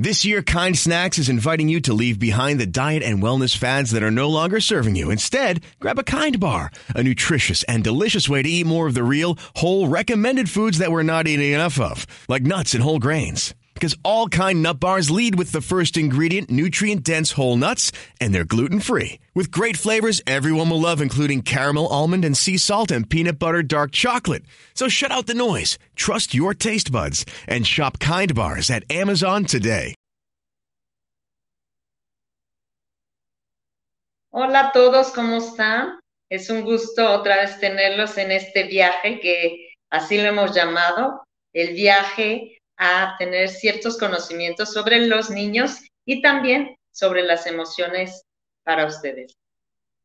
This year, Kind Snacks is inviting you to leave behind the diet and wellness fads that are no longer serving you. Instead, grab a Kind Bar, a nutritious and delicious way to eat more of the real, whole, recommended foods that we're not eating enough of, like nuts and whole grains. Because all Kind Nut Bars lead with the first ingredient, nutrient dense whole nuts, and they're gluten free. With great flavors everyone will love, including caramel, almond, and sea salt, and peanut butter dark chocolate. So shut out the noise, trust your taste buds, and shop Kind Bars at Amazon today. Hola a todos, ¿cómo están? Es un gusto otra vez tenerlos en este viaje que así lo hemos llamado, el viaje a tener ciertos conocimientos sobre los niños y también sobre las emociones para ustedes.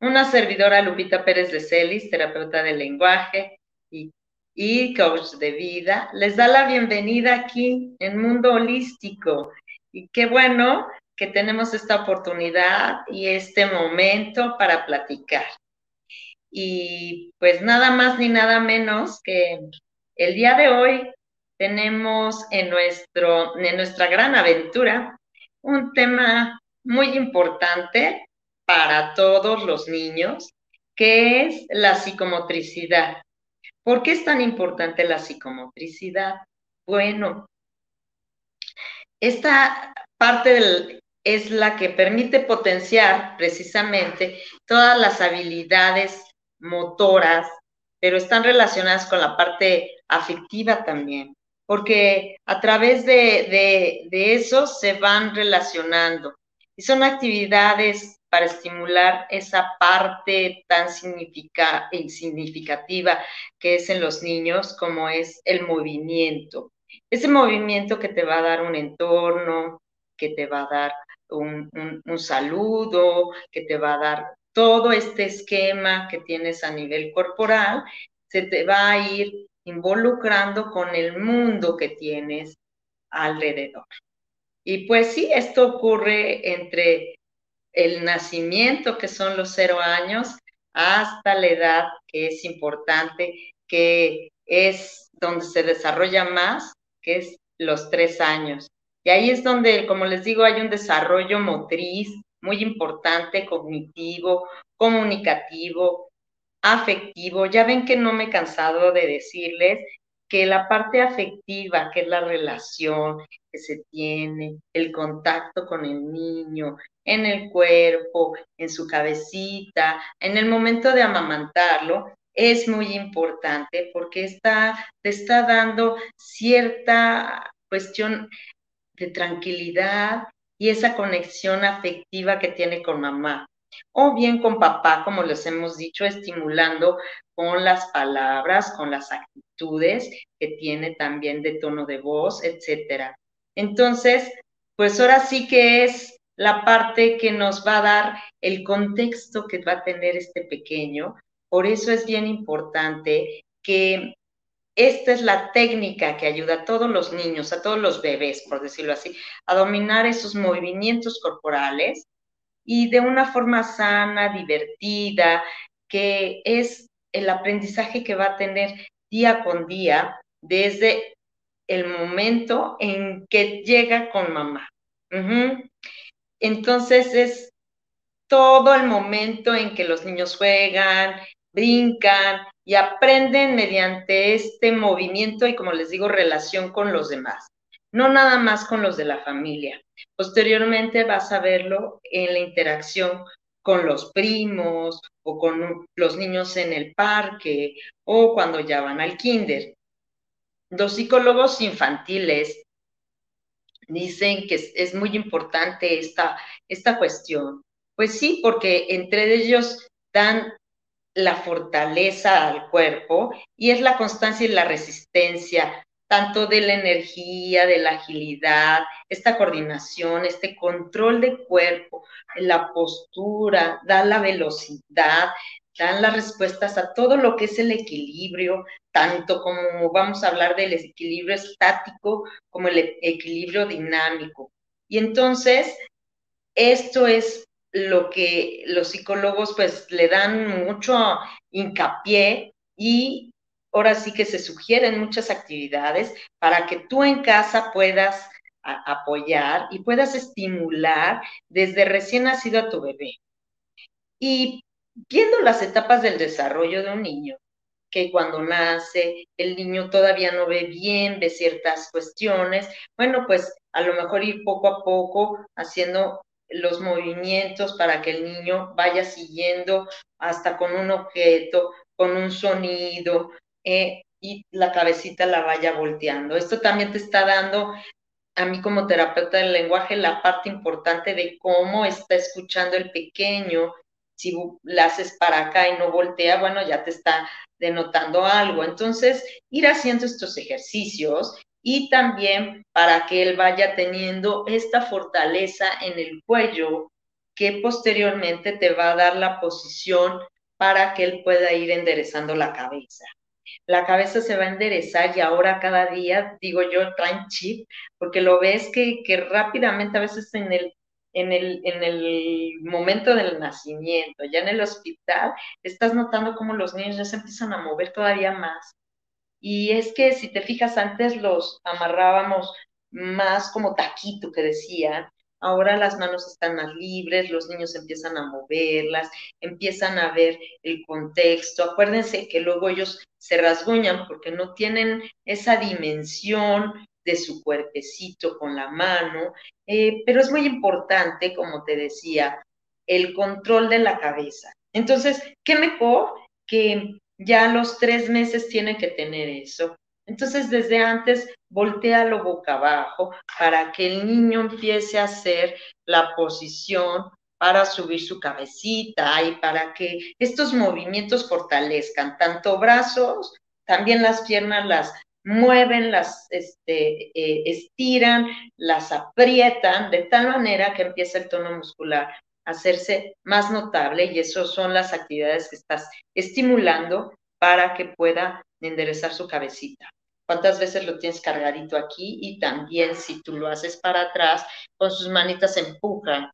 Una servidora, Lupita Pérez de Celis, terapeuta del lenguaje y, y coach de vida, les da la bienvenida aquí en Mundo Holístico. Y qué bueno que tenemos esta oportunidad y este momento para platicar. Y pues nada más ni nada menos que el día de hoy tenemos en, nuestro, en nuestra gran aventura un tema muy importante para todos los niños, que es la psicomotricidad. ¿Por qué es tan importante la psicomotricidad? Bueno, esta parte es la que permite potenciar precisamente todas las habilidades motoras, pero están relacionadas con la parte afectiva también porque a través de, eso se van relacionando. Y son actividades para estimular esa parte tan significativa que es en los niños, como es el movimiento. Ese movimiento que te va a dar un entorno, que te va a dar un, un saludo, que te va a dar todo este esquema que tienes a nivel corporal, se te va a ir involucrando con el mundo que tienes alrededor. Y pues sí, esto ocurre entre el nacimiento, que son los cero años, hasta la edad que es importante, que es donde se desarrolla más, que es los tres años. Y ahí es donde, como les digo, hay un desarrollo motriz muy importante, cognitivo, comunicativo, afectivo. Ya ven que no me he cansado de decirles que la parte afectiva, que es la relación que se tiene, el contacto con el niño, en el cuerpo, en su cabecita, en el momento de amamantarlo, es muy importante porque está, te está dando cierta cuestión de tranquilidad y esa conexión afectiva que tiene con mamá o bien con papá, como les hemos dicho, estimulando con las palabras, con las actitudes que tiene también de tono de voz, etcétera. Entonces, pues ahora sí que es la parte que nos va a dar el contexto que va a tener este pequeño. Por eso es bien importante que esta es la técnica que ayuda a todos los niños, a todos los bebés, por decirlo así, a dominar esos movimientos corporales y de una forma sana, divertida, que es el aprendizaje que va a tener día con día desde el momento en que llega con mamá. Entonces es todo el momento en que los niños juegan, brincan y aprenden mediante este movimiento y, como les digo, relación con los demás, no nada más con los de la familia. Posteriormente vas a verlo en la interacción con los primos o con los niños en el parque o cuando ya van al kinder. Los psicólogos infantiles dicen que es, muy importante esta, esta cuestión. Pues sí, porque entre ellos dan la fortaleza al cuerpo y es la constancia y la resistencia tanto de la energía, de la agilidad, esta coordinación, este control de cuerpo, la postura, da la velocidad, dan las respuestas a todo lo que es el equilibrio, tanto como vamos a hablar del equilibrio estático como el equilibrio dinámico. Y entonces, esto es lo que los psicólogos pues le dan mucho hincapié y ahora sí que se sugieren muchas actividades para que tú en casa puedas apoyar y puedas estimular desde recién nacido a tu bebé. Y viendo las etapas del desarrollo de un niño, que cuando nace el niño todavía no ve bien, ve ciertas cuestiones, bueno, pues a lo mejor ir poco a poco haciendo los movimientos para que el niño vaya siguiendo hasta con un objeto, con un sonido, eh, y la cabecita la vaya volteando. Esto también te está dando a mí como terapeuta del lenguaje la parte importante de cómo está escuchando el pequeño. Si la haces para acá y no voltea, bueno, ya te está denotando algo. Entonces, ir haciendo estos ejercicios y también para que él vaya teniendo esta fortaleza en el cuello que posteriormente te va a dar la posición para que él pueda ir enderezando la cabeza. La cabeza se va a enderezar y ahora cada día, digo yo, traen chip, porque lo ves que, que rápidamente, a veces en el, en el, en el momento del nacimiento, ya en el hospital, estás notando cómo los niños ya se empiezan a mover todavía más. Y es que si te fijas, antes los amarrábamos más como taquito que decían, ahora las manos están más libres, los niños empiezan a moverlas, empiezan a ver el contexto. Acuérdense que luego ellos se rasguñan porque no tienen esa dimensión de su cuerpecito con la mano, eh, pero es muy importante, como te decía, el control de la cabeza. Entonces, ¿qué mejor que ya los tres meses tiene que tener eso? Entonces, desde antes, voltealo boca abajo para que el niño empiece a hacer la posición para subir su cabecita y para que estos movimientos fortalezcan tanto brazos, también las piernas las mueven, las este, eh, estiran, las aprietan de tal manera que empieza el tono muscular a hacerse más notable y eso son las actividades que estás estimulando para que pueda enderezar su cabecita. ¿Cuántas veces lo tienes cargadito aquí? Y también si tú lo haces para atrás, con sus manitas empujan.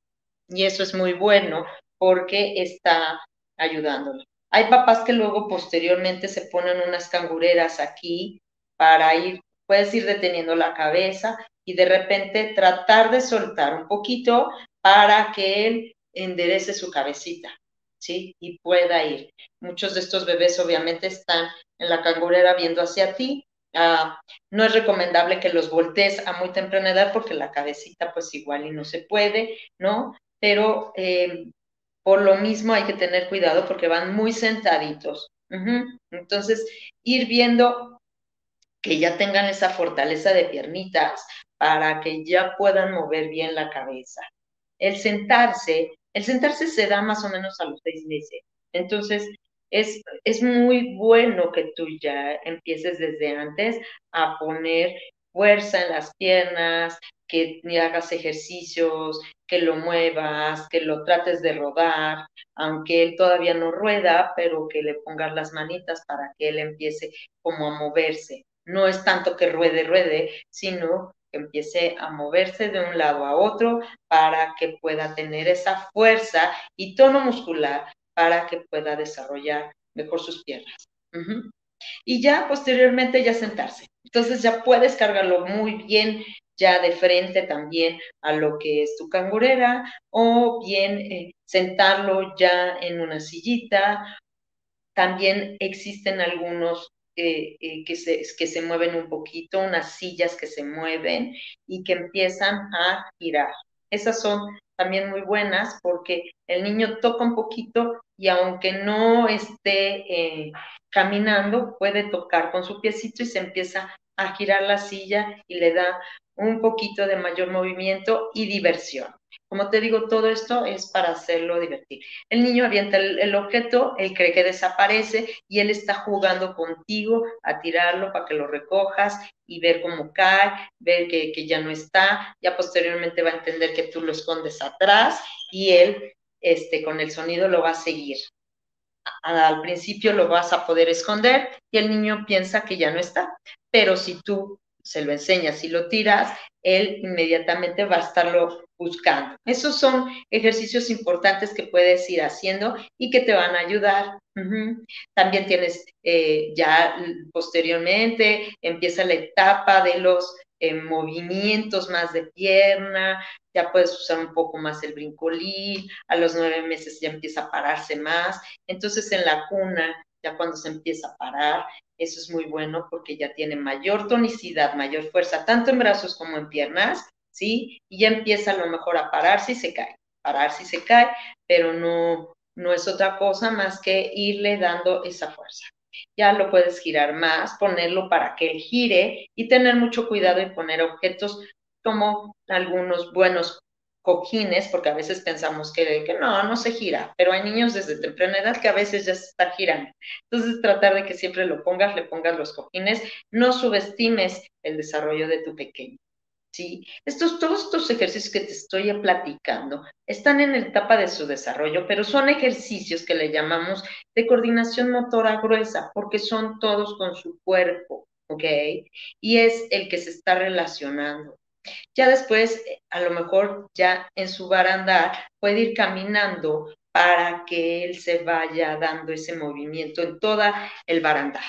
Y eso es muy bueno porque está ayudándolo. Hay papás que luego posteriormente se ponen unas cangureras aquí para ir, puedes ir deteniendo la cabeza y de repente tratar de soltar un poquito para que él enderece su cabecita, ¿sí? Y pueda ir. Muchos de estos bebés obviamente están en la cangurera viendo hacia ti Ah, no es recomendable que los voltees a muy temprana edad porque la cabecita pues igual y no se puede, ¿no? Pero eh, por lo mismo hay que tener cuidado porque van muy sentaditos. Entonces, ir viendo que ya tengan esa fortaleza de piernitas para que ya puedan mover bien la cabeza. El sentarse, el sentarse se da más o menos a los seis meses. Entonces, es, es muy bueno que tú ya empieces desde antes a poner fuerza en las piernas, que hagas ejercicios, que lo muevas, que lo trates de rodar, aunque él todavía no rueda, pero que le pongas las manitas para que él empiece como a moverse. No es tanto que ruede, ruede, sino que empiece a moverse de un lado a otro para que pueda tener esa fuerza y tono muscular para que pueda desarrollar mejor sus piernas. Y ya posteriormente ya sentarse. Entonces ya puedes cargarlo muy bien ya de frente también a lo que es tu cangurera o bien eh, sentarlo ya en una sillita. También existen algunos eh, que, se, que se mueven un poquito, unas sillas que se mueven y que empiezan a girar. Esas son también muy buenas porque el niño toca un poquito y aunque no esté eh, caminando, puede tocar con su piecito y se empieza a girar la silla y le da un poquito de mayor movimiento y diversión. Como te digo, todo esto es para hacerlo divertir. El niño avienta el, objeto, él cree que desaparece y él está jugando contigo a tirarlo para que lo recojas y ver cómo cae, ver que, que ya no está. Ya posteriormente va a entender que tú lo escondes atrás y él este, con el sonido lo va a seguir. Al principio lo vas a poder esconder y el niño piensa que ya no está, pero si tú se lo enseñas y lo tiras, él inmediatamente va a estarlo buscando. Esos son ejercicios importantes que puedes ir haciendo y que te van a ayudar. También tienes eh, ya posteriormente, empieza la etapa de los eh, movimientos más de pierna, ya puedes usar un poco más el brincolín, a los nueve meses ya empieza a pararse más. Entonces en la cuna, ya cuando se empieza a parar, eso es muy bueno porque ya tiene mayor tonicidad, mayor fuerza, tanto en brazos como en piernas, ¿sí? Y ya empieza a lo mejor a pararse y se cae, pararse y se cae, pero no, no es otra cosa más que irle dando esa fuerza. Ya lo puedes girar más, ponerlo para que él gire y tener mucho cuidado en poner objetos como algunos buenos cojines, porque a veces pensamos que, que, no, no se gira, pero hay niños desde temprana edad que a veces ya se están girando. Entonces, tratar de que siempre lo pongas, le pongas los cojines, no subestimes el desarrollo de tu pequeño. ¿sí? Estos, todos estos ejercicios que te estoy platicando están en la etapa de su desarrollo, pero son ejercicios que le llamamos de coordinación motora gruesa, porque son todos con su cuerpo, ¿ok? Y es el que se está relacionando. Ya después, a lo mejor ya en su barandal, puede ir caminando para que él se vaya dando ese movimiento en toda el barandal.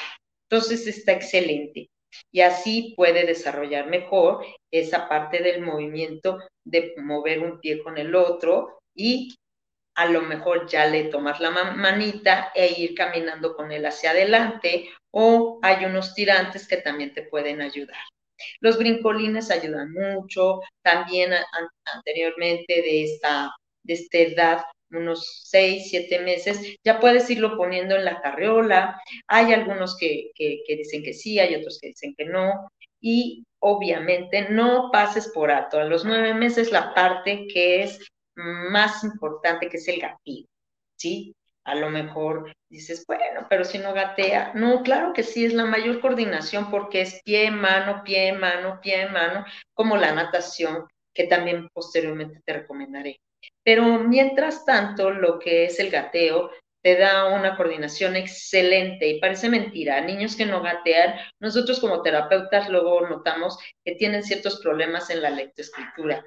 Entonces está excelente y así puede desarrollar mejor esa parte del movimiento de mover un pie con el otro y a lo mejor ya le tomas la manita e ir caminando con él hacia adelante o hay unos tirantes que también te pueden ayudar. Los brincolines ayudan mucho, también anteriormente de esta, de esta edad unos seis, siete meses, ya puedes irlo poniendo en la carriola. Hay algunos que, que, dicen que sí, hay otros que dicen que no. Y obviamente no pases por alto a los nueve meses la parte que es más importante, que es el gatillo, ¿sí? A lo mejor dices, bueno, pero si no gatea. No, claro que sí, es la mayor coordinación porque es pie, mano, pie, mano, pie, mano, como la natación, que también posteriormente te recomendaré. Pero mientras tanto, lo que es el gateo te da una coordinación excelente y parece mentira. Niños que no gatean, nosotros como terapeutas luego notamos que tienen ciertos problemas en la lectoescritura,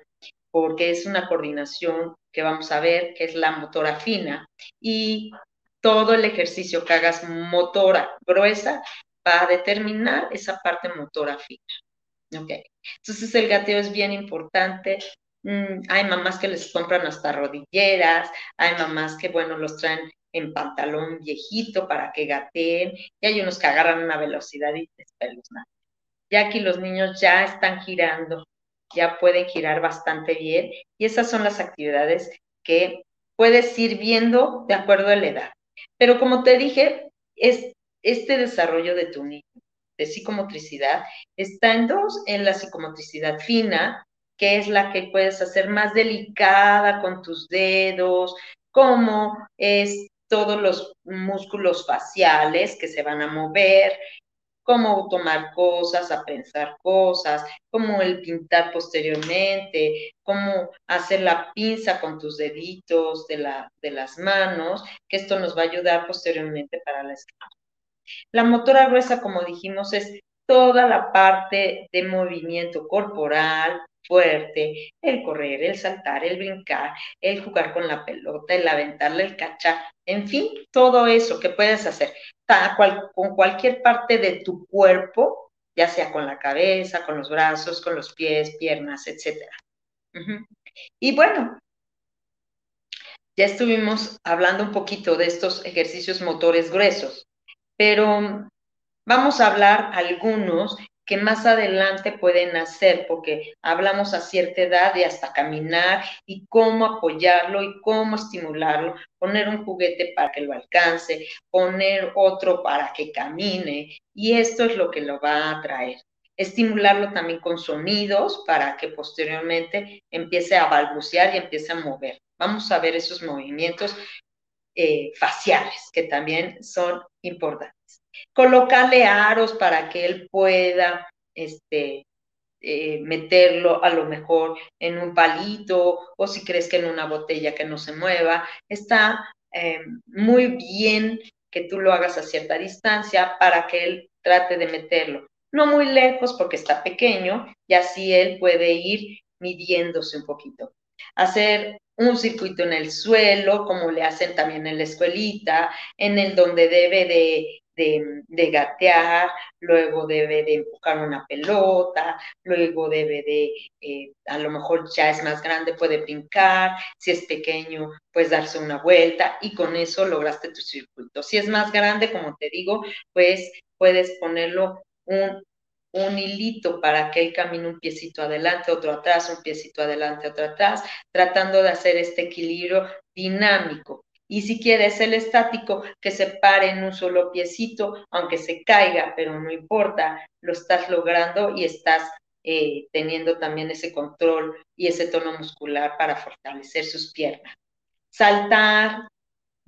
porque es una coordinación que vamos a ver, que es la motora fina, y todo el ejercicio que hagas motora gruesa va a determinar esa parte motora fina. Okay. Entonces el gateo es bien importante, Mm, hay mamás que les compran hasta rodilleras, hay mamás que, bueno, los traen en pantalón viejito para que gateen, y hay unos que agarran una velocidad y espeluznante. Ya aquí los niños ya están girando, ya pueden girar bastante bien, y esas son las actividades que puedes ir viendo de acuerdo a la edad. Pero como te dije, es este desarrollo de tu niño de psicomotricidad está en dos, en la psicomotricidad fina, que es la que puedes hacer más delicada con tus dedos, como es todos los músculos faciales que se van a mover, cómo tomar cosas, a pensar cosas, cómo el pintar posteriormente, cómo hacer la pinza con tus deditos de, la, de las manos, que esto nos va a ayudar posteriormente para la escala. La motora gruesa, como dijimos, es toda la parte de movimiento corporal, fuerte, el correr, el saltar, el brincar, el jugar con la pelota, el aventarle, el cachar, en fin, todo eso que puedes hacer con cualquier parte de tu cuerpo, ya sea con la cabeza, con los brazos, con los pies, piernas, etc. Y bueno, ya estuvimos hablando un poquito de estos ejercicios motores gruesos, pero vamos a hablar algunos que más adelante pueden hacer, porque hablamos a cierta edad de hasta caminar y cómo apoyarlo y cómo estimularlo, poner un juguete para que lo alcance, poner otro para que camine, y esto es lo que lo va a atraer. Estimularlo también con sonidos para que posteriormente empiece a balbucear y empiece a mover. Vamos a ver esos movimientos eh, faciales que también son importantes colocarle aros para que él pueda este, eh, meterlo a lo mejor en un palito o si crees que en una botella que no se mueva. Está eh, muy bien que tú lo hagas a cierta distancia para que él trate de meterlo. no muy lejos porque está pequeño y así él puede ir midiéndose un poquito. Hacer un circuito en el suelo, como le hacen también en la escuelita, en el donde debe de de, gatear, luego debe de empujar una pelota, luego debe de, eh, a lo mejor ya es más grande, puede brincar, si es pequeño, pues darse una vuelta y con eso lograste tu circuito. Si es más grande, como te digo, pues puedes ponerlo un, un hilito para que él camine un piecito adelante, otro atrás, un piecito adelante, otro atrás, tratando de hacer este equilibrio dinámico y si quieres el estático, que se pare en un solo piecito, aunque se caiga, pero no importa, lo estás logrando y estás eh, teniendo también ese control y ese tono muscular para fortalecer sus piernas. Saltar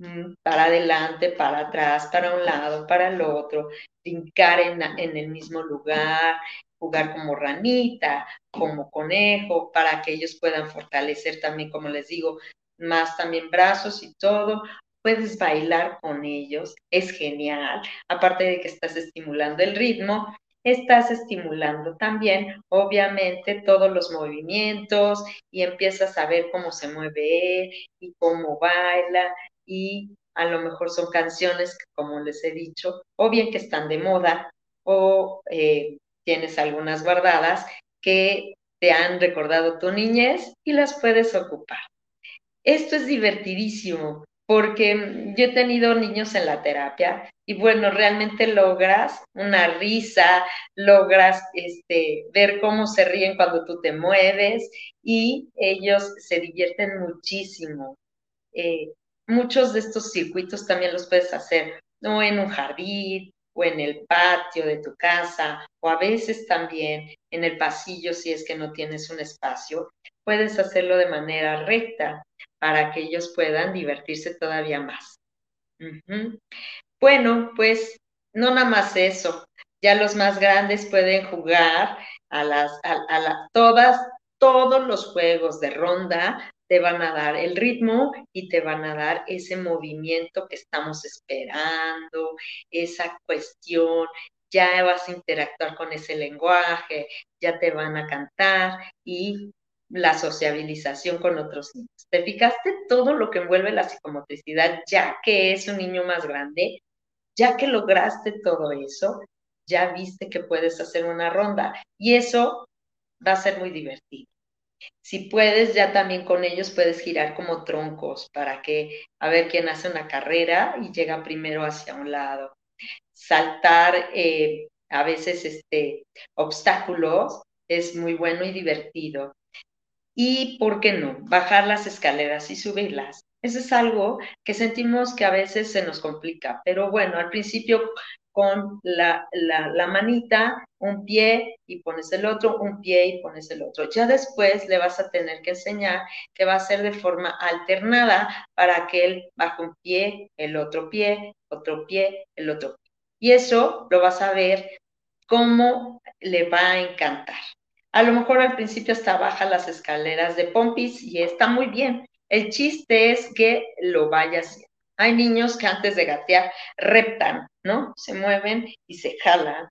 mm, para adelante, para atrás, para un lado, para el otro, brincar en, en el mismo lugar, jugar como ranita, como conejo, para que ellos puedan fortalecer también, como les digo, más también brazos y todo. Puedes bailar con ellos, es genial. Aparte de que estás estimulando el ritmo, estás estimulando también, obviamente, todos los movimientos y empiezas a ver cómo se mueve él y cómo baila y a lo mejor son canciones que, como les he dicho, o bien que están de moda o eh, tienes algunas guardadas que te han recordado tu niñez y las puedes ocupar. Esto es divertidísimo porque yo he tenido niños en la terapia y bueno, realmente logras una risa, logras este, ver cómo se ríen cuando tú te mueves y ellos se divierten muchísimo. Eh, muchos de estos circuitos también los puedes hacer o en un jardín o en el patio de tu casa o a veces también en el pasillo si es que no tienes un espacio, puedes hacerlo de manera recta para que ellos puedan divertirse todavía más. Bueno, pues no nada más eso, ya los más grandes pueden jugar a las, a, todas, todos los juegos de ronda te van a dar el ritmo y te van a dar ese movimiento que estamos esperando, esa cuestión, ya vas a interactuar con ese lenguaje, ya te van a cantar y la sociabilización con otros niños. ¿Te fijaste todo lo que envuelve la psicomotricidad ya que es un niño más grande? Ya que lograste todo eso, ya viste que puedes hacer una ronda y eso va a ser muy divertido. Si puedes, ya también con ellos puedes girar como troncos para que a ver quién hace una carrera y llega primero hacia un lado. Saltar eh, a veces este, obstáculos es muy bueno y divertido y, ¿por qué no?, bajar las escaleras y subirlas. Eso es algo que sentimos que a veces se nos complica, pero bueno, al principio con la, la, manita, un pie y pones el otro, un pie y pones el otro. Ya después le vas a tener que enseñar que va a ser de forma alternada para que él baje un pie, el otro pie, otro pie, el otro pie. Y eso lo vas a ver cómo le va a encantar. A lo mejor al principio hasta baja las escaleras de pompis y está muy bien. El chiste es que lo vaya haciendo. Hay niños que antes de gatear reptan, ¿no? Se mueven y se jalan.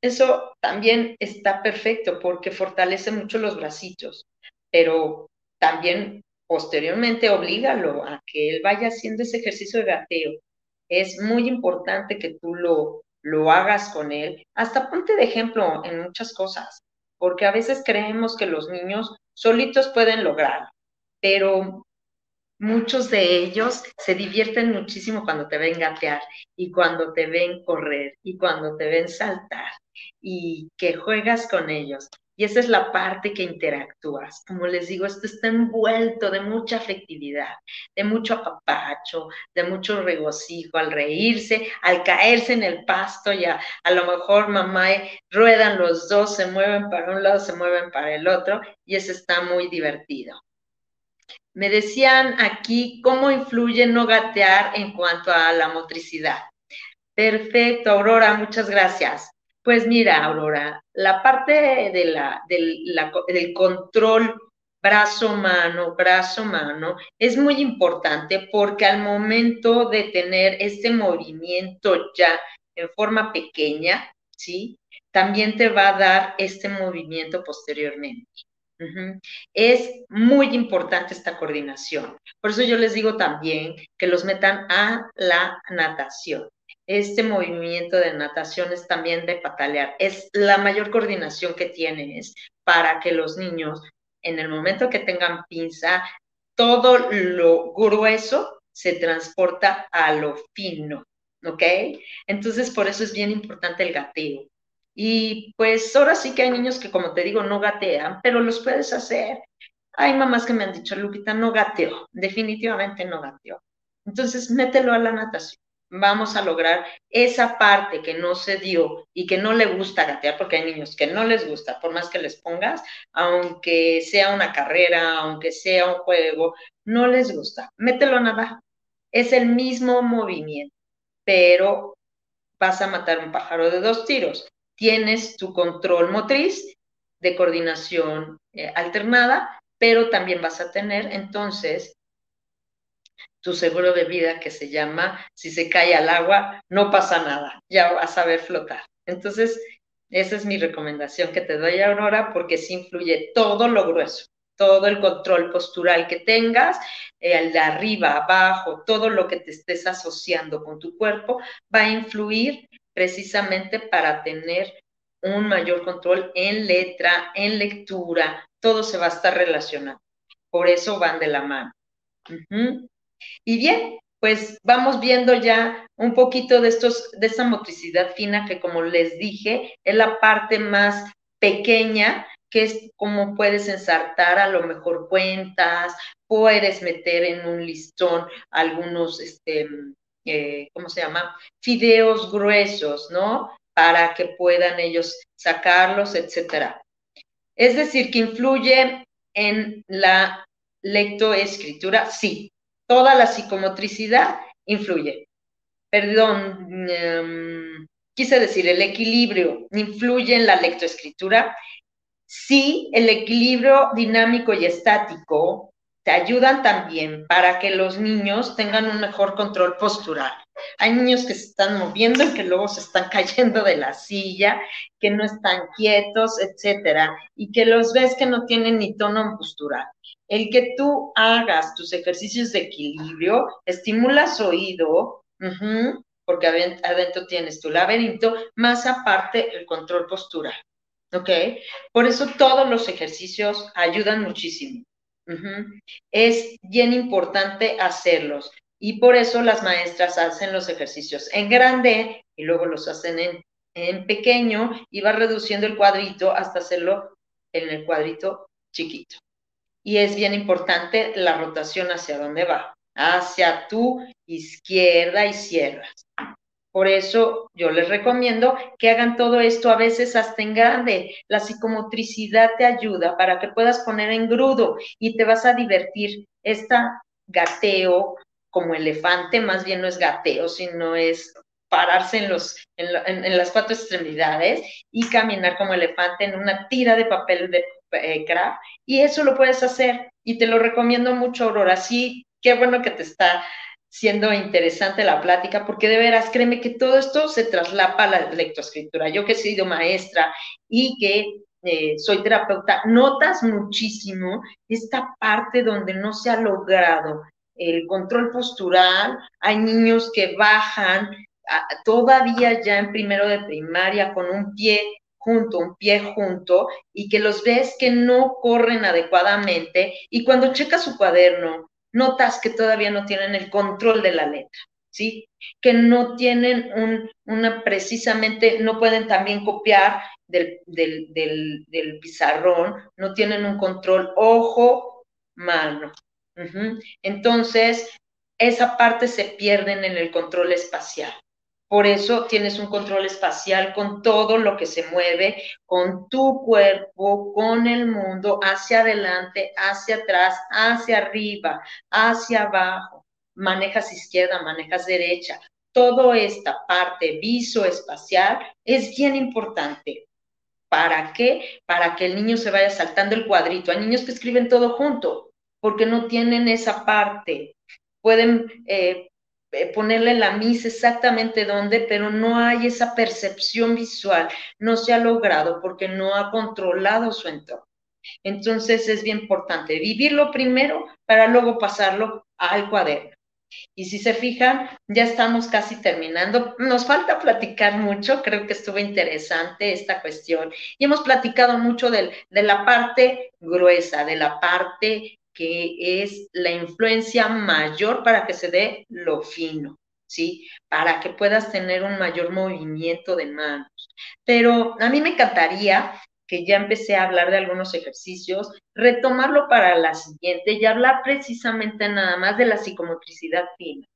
Eso también está perfecto porque fortalece mucho los bracitos, pero también posteriormente oblígalo a que él vaya haciendo ese ejercicio de gateo. Es muy importante que tú lo, lo hagas con él. Hasta ponte de ejemplo en muchas cosas porque a veces creemos que los niños solitos pueden lograr, pero muchos de ellos se divierten muchísimo cuando te ven gatear y cuando te ven correr y cuando te ven saltar y que juegas con ellos. Y esa es la parte que interactúas. Como les digo, esto está envuelto de mucha afectividad, de mucho apapacho, de mucho regocijo al reírse, al caerse en el pasto y a, lo mejor mamá ruedan los dos, se mueven para un lado, se mueven para el otro y eso está muy divertido. Me decían aquí cómo influye no gatear en cuanto a la motricidad. Perfecto, Aurora, muchas gracias. Pues mira, Aurora, la parte del, control brazo-mano, brazo-mano, es muy importante porque al momento de tener este movimiento ya en forma pequeña, ¿sí? también te va a dar este movimiento posteriormente. Es muy importante esta coordinación. Por eso yo les digo también que los metan a la natación. Este movimiento de natación es también de patalear. Es la mayor coordinación que tienes para que los niños, en el momento que tengan pinza, todo lo grueso se transporta a lo fino. ¿Ok? Entonces, por eso es bien importante el gateo. Y pues ahora sí que hay niños que, como te digo, no gatean, pero los puedes hacer. Hay mamás que me han dicho, Lupita, no gateo, definitivamente no gateo. Entonces, mételo a la natación. Vamos a lograr esa parte que no se dio y que no le gusta gatear, porque hay niños que no les gusta, por más que les pongas, aunque sea una carrera, aunque sea un juego, no les gusta. Mételo a. Es el mismo movimiento, pero vas a matar un pájaro de dos tiros tienes tu control motriz de coordinación eh, alternada, pero también vas a tener entonces tu seguro de vida que se llama, si se cae al agua, no pasa nada, ya vas a ver flotar. Entonces, esa es mi recomendación que te doy, Aurora, porque sí influye todo lo grueso, todo el control postural que tengas, el de arriba, abajo, todo lo que te estés asociando con tu cuerpo, va a influir precisamente para tener un mayor control en letra, en lectura, todo se va a estar relacionado. Por eso van de la mano. Y bien, pues vamos viendo ya un poquito de estos, de esta motricidad fina que como les dije, es la parte más pequeña, que es como puedes ensartar a lo mejor cuentas, puedes meter en un listón algunos, este, eh, ¿cómo se llama? Fideos gruesos, ¿no? Para que puedan ellos sacarlos, etcétera. Es decir, que influye en la lectoescritura, sí. Toda la psicomotricidad influye. Perdón, em, quise decir, el equilibrio influye en la lectoescritura. Sí, el equilibrio dinámico y estático te ayudan también para que los niños tengan un mejor control postural. Hay niños que se están moviendo y que luego se están cayendo de la silla, que no están quietos, etcétera, y que los ves que no tienen ni tono postural. El que tú hagas tus ejercicios de equilibrio, estimulas oído, porque adentro tienes tu laberinto, más aparte el control postural. ¿Ok? Por eso todos los ejercicios ayudan muchísimo. Es bien importante hacerlos y por eso las maestras hacen los ejercicios en grande y luego los hacen en, en pequeño y va reduciendo el cuadrito hasta hacerlo en el cuadrito chiquito. Y es bien importante la rotación hacia dónde va, hacia tu izquierda y cierras. Por eso yo les recomiendo que hagan todo esto a veces hasta en grande. La psicomotricidad te ayuda para que puedas poner en grudo y te vas a divertir. Esta gateo como elefante, más bien no es gateo, sino es pararse en, los, en, las cuatro extremidades y caminar como elefante en una tira de papel de eh, craft. Y eso lo puedes hacer y te lo recomiendo mucho, Aurora. Sí, qué bueno que te está siendo interesante la plática, porque de veras, créeme que todo esto se traslapa a la lectoescritura. Yo que he sido maestra y que eh, soy terapeuta, notas muchísimo esta parte donde no se ha logrado el control postural, hay niños que bajan todavía ya en primero de primaria con un pie junto, un pie junto, y que los ves que no corren adecuadamente, y cuando checa su cuaderno, notas que todavía no tienen el control de la letra, ¿sí? Que no tienen un, una precisamente, no pueden también copiar del, del, pizarrón, no tienen un control ojo, mano. Entonces, esa parte se pierde en el control espacial. Por eso tienes un control espacial con todo lo que se mueve, con tu cuerpo, con el mundo, hacia adelante, hacia atrás, hacia arriba, hacia abajo. Manejas izquierda, manejas derecha. Toda esta parte visoespacial es bien importante. ¿Para qué? Para que el niño se vaya saltando el cuadrito. Hay niños que escriben todo junto porque no tienen esa parte. Pueden eh, eh, ponerle la misa exactamente dónde, pero no hay esa percepción visual, no se ha logrado porque no ha controlado su entorno. Entonces es bien importante vivirlo primero para luego pasarlo al cuaderno. Y si se fijan, ya estamos casi terminando. Nos falta platicar mucho, creo que estuvo interesante esta cuestión. Y hemos platicado mucho de, de la parte gruesa, de la parte que es la influencia mayor para que se dé lo fino, ¿sí? Para que puedas tener un mayor movimiento de manos. Pero a mí me encantaría que ya empecé a hablar de algunos ejercicios, retomarlo para la siguiente y hablar precisamente nada más de la psicomotricidad fina,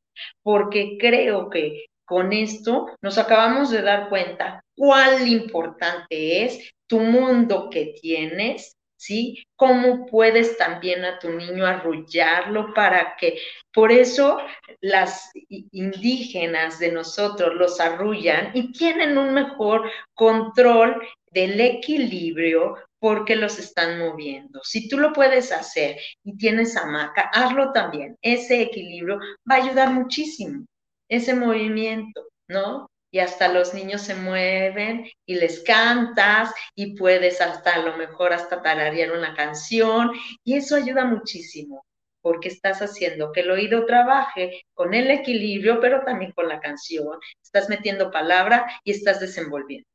porque creo que con esto nos acabamos de dar cuenta cuál importante es tu mundo que tienes, ¿sí? Cómo puedes también a tu niño arrullarlo para que, por eso las indígenas de nosotros los arrullan y tienen un mejor control del equilibrio porque los están moviendo. Si tú lo puedes hacer y tienes hamaca, hazlo también. Ese equilibrio va a ayudar muchísimo, ese movimiento, ¿no? Y hasta los niños se mueven y les cantas y puedes hasta a lo mejor hasta tararear una canción y eso ayuda muchísimo porque estás haciendo que el oído trabaje con el equilibrio, pero también con la canción. Estás metiendo palabra y estás desenvolviendo.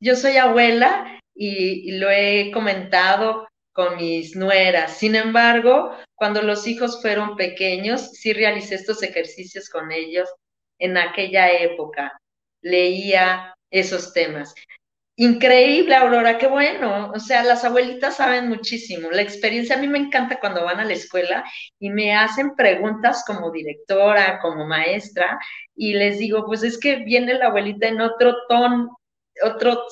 Yo soy abuela y, lo he comentado con mis nueras. Sin embargo, cuando los hijos fueron pequeños, sí realicé estos ejercicios con ellos en aquella época. Leía esos temas. Increíble, Aurora, qué bueno. O sea, las abuelitas saben muchísimo. La experiencia, a mí me encanta cuando van a la escuela y me hacen preguntas como directora, como maestra, y les digo, pues es que viene la abuelita en otro tono, otro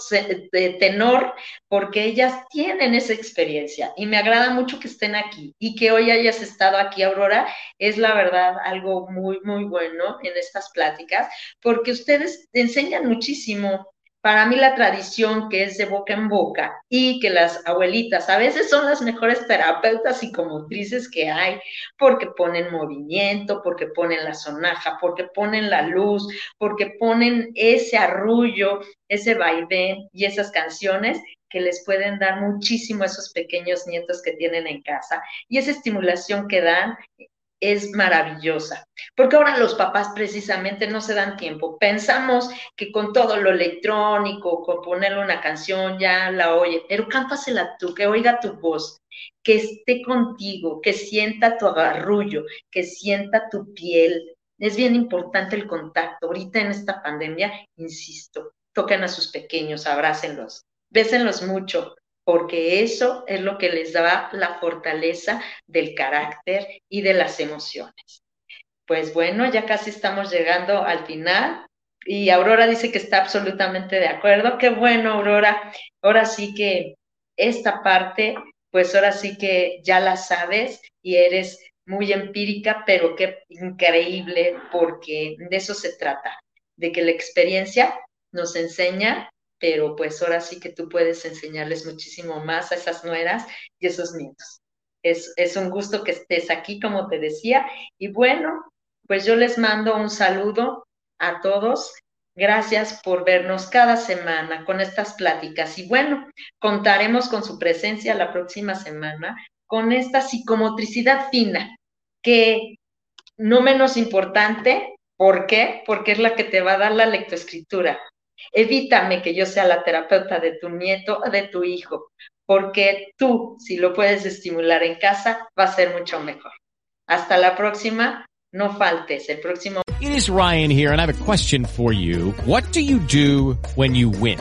tenor, porque ellas tienen esa experiencia y me agrada mucho que estén aquí y que hoy hayas estado aquí, Aurora, es la verdad algo muy, muy bueno en estas pláticas, porque ustedes enseñan muchísimo para mí la tradición que es de boca en boca y que las abuelitas a veces son las mejores terapeutas psicomotrices que hay, porque ponen movimiento, porque ponen la sonaja, porque ponen la luz, porque ponen ese arrullo, ese vaivén y esas canciones que les pueden dar muchísimo a esos pequeños nietos que tienen en casa. Y esa estimulación que dan es maravillosa, porque ahora los papás precisamente no se dan tiempo. Pensamos que con todo lo electrónico, con ponerle una canción, ya la oye, pero cántasela tú, que oiga tu voz, que esté contigo, que sienta tu agarrullo, que sienta tu piel. Es bien importante el contacto. Ahorita en esta pandemia, insisto, toquen a sus pequeños, abrácenlos, bésenlos mucho, porque eso es lo que les da la fortaleza del carácter y de las emociones. Pues bueno, ya casi estamos llegando al final y Aurora dice que está absolutamente de acuerdo. Qué bueno, Aurora. Ahora sí que esta parte, pues ahora sí que ya la sabes y eres muy empírica, pero qué increíble porque de eso se trata, de que la experiencia nos enseña pero pues ahora sí que tú puedes enseñarles muchísimo más a esas nueras y esos nietos. Es, es un gusto que estés aquí, como te decía, y bueno, pues yo les mando un saludo a todos. Gracias por vernos cada semana con estas pláticas. Y bueno, contaremos con su presencia la próxima semana con esta psicomotricidad fina, que no menos importante, ¿por qué? Porque es la que te va a dar la lectoescritura. Evítame que yo sea la terapeuta de tu nieto o de tu hijo, porque tú, si lo puedes estimular en casa, va a ser mucho mejor. Hasta la próxima. No faltes el próximo. It is Ryan here and I have a question for you. What do you do when you win?